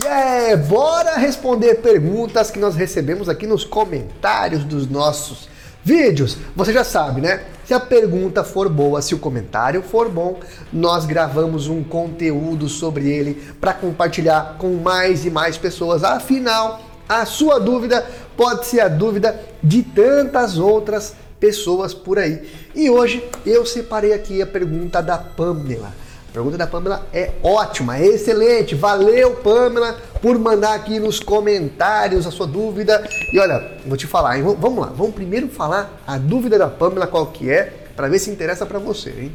Yeah, bora responder perguntas que nós recebemos aqui nos comentários dos nossos vídeos. Você já sabe, né? Se a pergunta for boa, se o comentário for bom, nós gravamos um conteúdo sobre ele para compartilhar com mais e mais pessoas. Afinal, a sua dúvida pode ser a dúvida de tantas outras pessoas por aí. E hoje eu separei aqui a pergunta da Pamela. Pergunta da Pamela é ótima, é excelente. Valeu, Pamela, por mandar aqui nos comentários a sua dúvida. E olha, vou te falar, hein? vamos lá, vamos primeiro falar a dúvida da Pamela, qual que é, para ver se interessa para você, hein?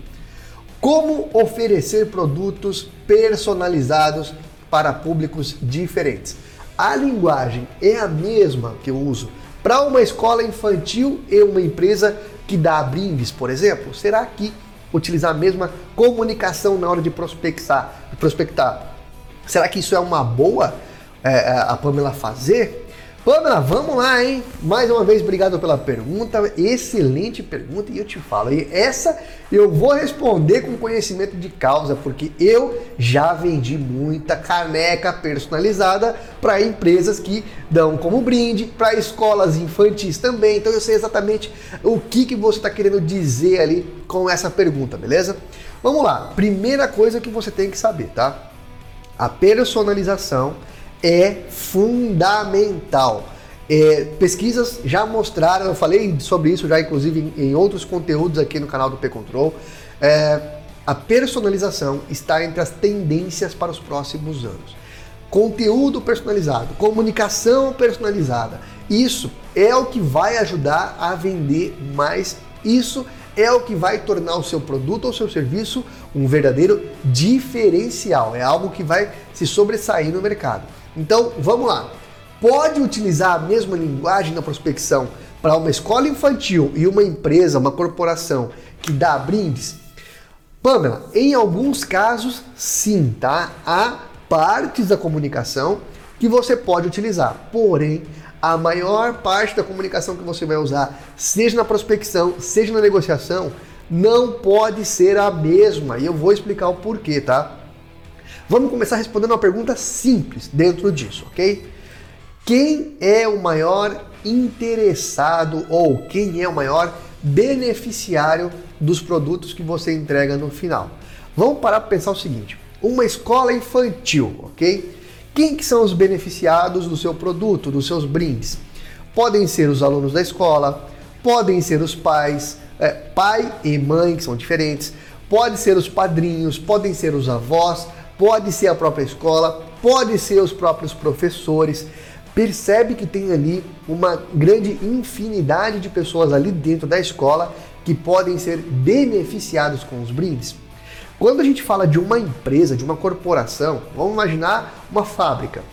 Como oferecer produtos personalizados para públicos diferentes? A linguagem é a mesma que eu uso para uma escola infantil e uma empresa que dá brindes, por exemplo? Será que utilizar a mesma comunicação na hora de prospectar. Prospectar. Será que isso é uma boa é, a Pamela fazer? Pamela, vamos lá, hein? Mais uma vez, obrigado pela pergunta. Excelente pergunta e eu te falo. E essa eu vou responder com conhecimento de causa, porque eu já vendi muita caneca personalizada para empresas que dão como brinde, para escolas infantis também. Então eu sei exatamente o que, que você está querendo dizer ali com essa pergunta, beleza? Vamos lá. Primeira coisa que você tem que saber, tá? A personalização é fundamental. É, pesquisas já mostraram, eu falei sobre isso já inclusive em, em outros conteúdos aqui no canal do P-Control, é, a personalização está entre as tendências para os próximos anos. Conteúdo personalizado, comunicação personalizada, isso é o que vai ajudar a vender mais, isso é o que vai tornar o seu produto ou seu serviço um verdadeiro diferencial, é algo que vai se sobressair no mercado. Então, vamos lá. Pode utilizar a mesma linguagem na prospecção para uma escola infantil e uma empresa, uma corporação que dá brindes? Pamela, em alguns casos, sim, tá? Há partes da comunicação que você pode utilizar. Porém, a maior parte da comunicação que você vai usar, seja na prospecção, seja na negociação, não pode ser a mesma. E eu vou explicar o porquê, tá? Vamos começar respondendo uma pergunta simples dentro disso, ok? Quem é o maior interessado ou quem é o maior beneficiário dos produtos que você entrega no final? Vamos parar para pensar o seguinte: uma escola infantil, ok? Quem que são os beneficiados do seu produto, dos seus brindes? Podem ser os alunos da escola, podem ser os pais, é, pai e mãe, que são diferentes, pode ser os padrinhos, podem ser os avós, pode ser a própria escola, pode ser os próprios professores. Percebe que tem ali uma grande infinidade de pessoas ali dentro da escola que podem ser beneficiados com os brindes. Quando a gente fala de uma empresa, de uma corporação, vamos imaginar uma fábrica.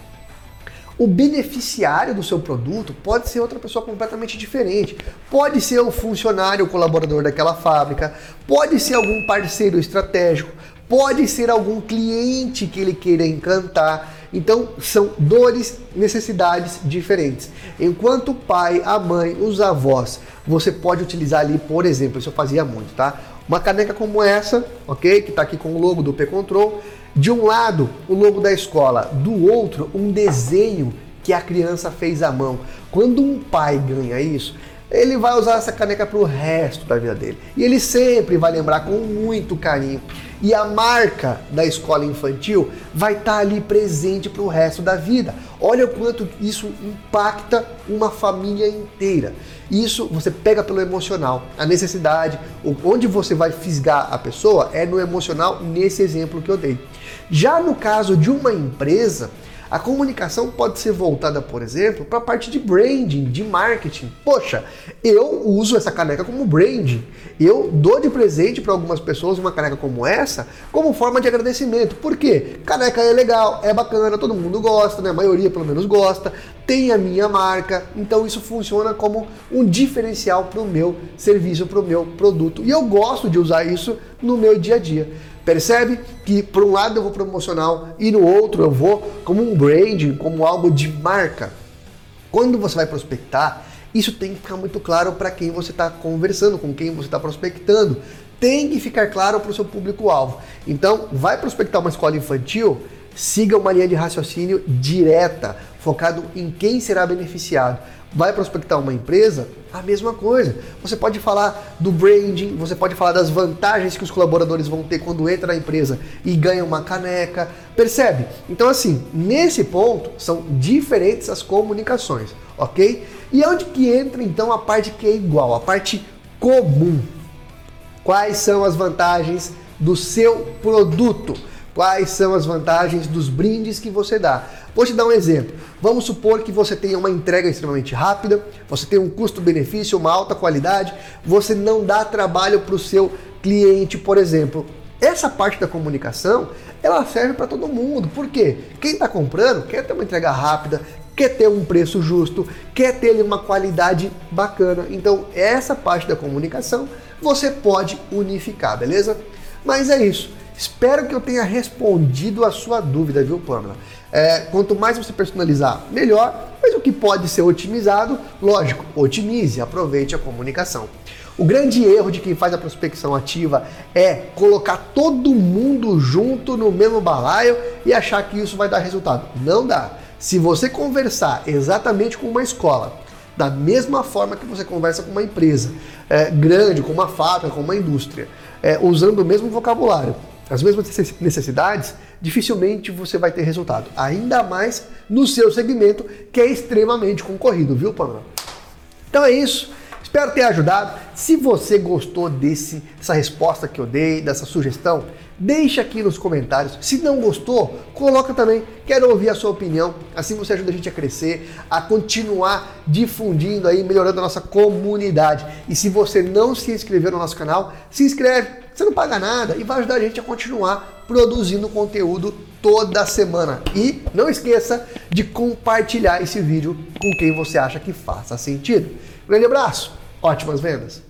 O beneficiário do seu produto pode ser outra pessoa completamente diferente. Pode ser o funcionário, o colaborador daquela fábrica, pode ser algum parceiro estratégico, pode ser algum cliente que ele queira encantar. Então, são dores, necessidades diferentes. Enquanto o pai, a mãe, os avós, você pode utilizar ali, por exemplo, isso eu fazia muito, tá? Uma caneca como essa, ok? Que está aqui com o logo do P-Control. De um lado, o logo da escola, do outro, um desenho que a criança fez à mão. Quando um pai ganha isso, ele vai usar essa caneca para o resto da vida dele. E ele sempre vai lembrar com muito carinho. E a marca da escola infantil vai estar tá ali presente para o resto da vida. Olha o quanto isso impacta uma família inteira. Isso você pega pelo emocional, a necessidade, onde você vai fisgar a pessoa é no emocional, nesse exemplo que eu dei. Já no caso de uma empresa, a comunicação pode ser voltada, por exemplo, para a parte de branding, de marketing. Poxa, eu uso essa caneca como branding. Eu dou de presente para algumas pessoas uma caneca como essa, como forma de agradecimento. Por quê? Caneca é legal, é bacana, todo mundo gosta, né? A maioria pelo menos gosta. Tem a minha marca, então isso funciona como um diferencial para o meu serviço, para o meu produto. E eu gosto de usar isso no meu dia a dia. Percebe que por um lado eu vou promocional e no outro eu vou como um branding, como algo de marca. Quando você vai prospectar, isso tem que ficar muito claro para quem você está conversando, com quem você está prospectando. Tem que ficar claro para o seu público-alvo. Então, vai prospectar uma escola infantil, siga uma linha de raciocínio direta, focado em quem será beneficiado. Vai prospectar uma empresa? A mesma coisa. Você pode falar do branding, você pode falar das vantagens que os colaboradores vão ter quando entra na empresa e ganha uma caneca. Percebe? Então, assim, nesse ponto, são diferentes as comunicações, ok? E onde que entra então a parte que é igual, a parte comum? Quais são as vantagens do seu produto? Quais são as vantagens dos brindes que você dá? Vou te dar um exemplo. Vamos supor que você tenha uma entrega extremamente rápida, você tem um custo-benefício, uma alta qualidade, você não dá trabalho para o seu cliente, por exemplo. Essa parte da comunicação, ela serve para todo mundo. Por quê? Quem está comprando quer ter uma entrega rápida, quer ter um preço justo, quer ter uma qualidade bacana. Então, essa parte da comunicação você pode unificar, beleza? Mas é isso. Espero que eu tenha respondido a sua dúvida, viu, Pamela? É, quanto mais você personalizar, melhor, mas o que pode ser otimizado, lógico, otimize, aproveite a comunicação. O grande erro de quem faz a prospecção ativa é colocar todo mundo junto no mesmo balaio e achar que isso vai dar resultado. Não dá. Se você conversar exatamente com uma escola, da mesma forma que você conversa com uma empresa é, grande, com uma fábrica, com uma indústria, é, usando o mesmo vocabulário, as mesmas necessidades, dificilmente você vai ter resultado. Ainda mais no seu segmento, que é extremamente concorrido, viu, Pamela? Então é isso. Espero ter ajudado. Se você gostou desse, dessa resposta que eu dei, dessa sugestão, deixa aqui nos comentários. Se não gostou, coloca também. Quero ouvir a sua opinião. Assim você ajuda a gente a crescer, a continuar difundindo aí, melhorando a nossa comunidade. E se você não se inscreveu no nosso canal, se inscreve você não paga nada e vai ajudar a gente a continuar produzindo conteúdo toda semana. E não esqueça de compartilhar esse vídeo com quem você acha que faça sentido. grande abraço, ótimas vendas!